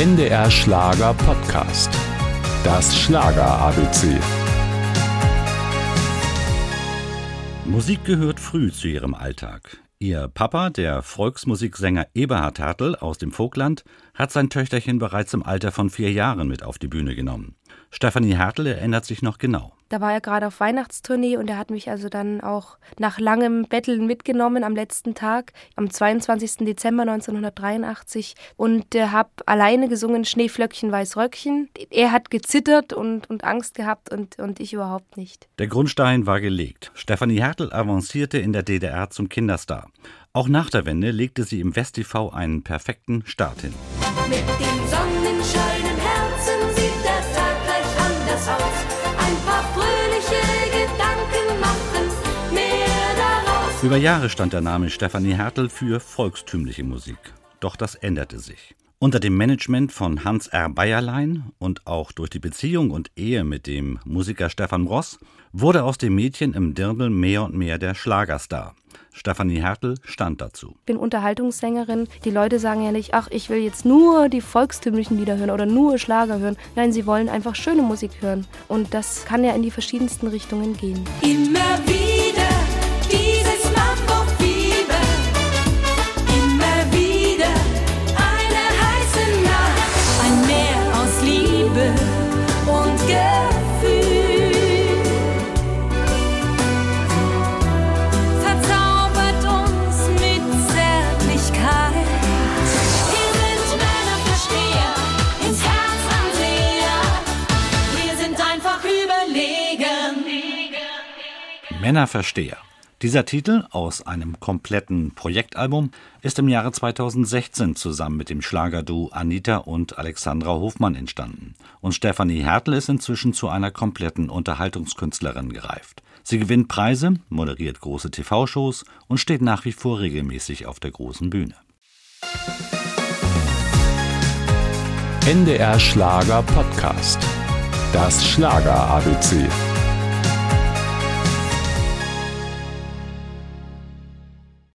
NDR Schlager Podcast. Das Schlager ABC. Musik gehört früh zu ihrem Alltag. Ihr Papa, der Volksmusiksänger Eberhard Hertel aus dem Vogtland, hat sein Töchterchen bereits im Alter von vier Jahren mit auf die Bühne genommen. Stefanie Hertel erinnert sich noch genau. Da war er gerade auf Weihnachtstournee und er hat mich also dann auch nach langem Betteln mitgenommen am letzten Tag, am 22. Dezember 1983 und äh, habe alleine gesungen Schneeflöckchen, Weißröckchen. Er hat gezittert und, und Angst gehabt und, und ich überhaupt nicht. Der Grundstein war gelegt. Stefanie Hertel avancierte in der DDR zum Kinderstar. Auch nach der Wende legte sie im WestTV einen perfekten Start hin. Mit dem Sonnenschein Über Jahre stand der Name Stefanie Hertel für volkstümliche Musik. Doch das änderte sich. Unter dem Management von Hans R. Bayerlein und auch durch die Beziehung und Ehe mit dem Musiker Stefan Ross wurde aus dem Mädchen im Dirndl mehr und mehr der Schlagerstar. Stefanie Hertel stand dazu. Ich bin Unterhaltungssängerin. Die Leute sagen ja nicht, ach, ich will jetzt nur die volkstümlichen Lieder hören oder nur Schlager hören. Nein, sie wollen einfach schöne Musik hören. Und das kann ja in die verschiedensten Richtungen gehen. Immer wieder Männerversteher. Dieser Titel aus einem kompletten Projektalbum ist im Jahre 2016 zusammen mit dem Schlagerduo Anita und Alexandra Hofmann entstanden. Und Stefanie Hertel ist inzwischen zu einer kompletten Unterhaltungskünstlerin gereift. Sie gewinnt Preise, moderiert große TV-Shows und steht nach wie vor regelmäßig auf der großen Bühne. NDR Schlager Podcast. Das Schlager ABC.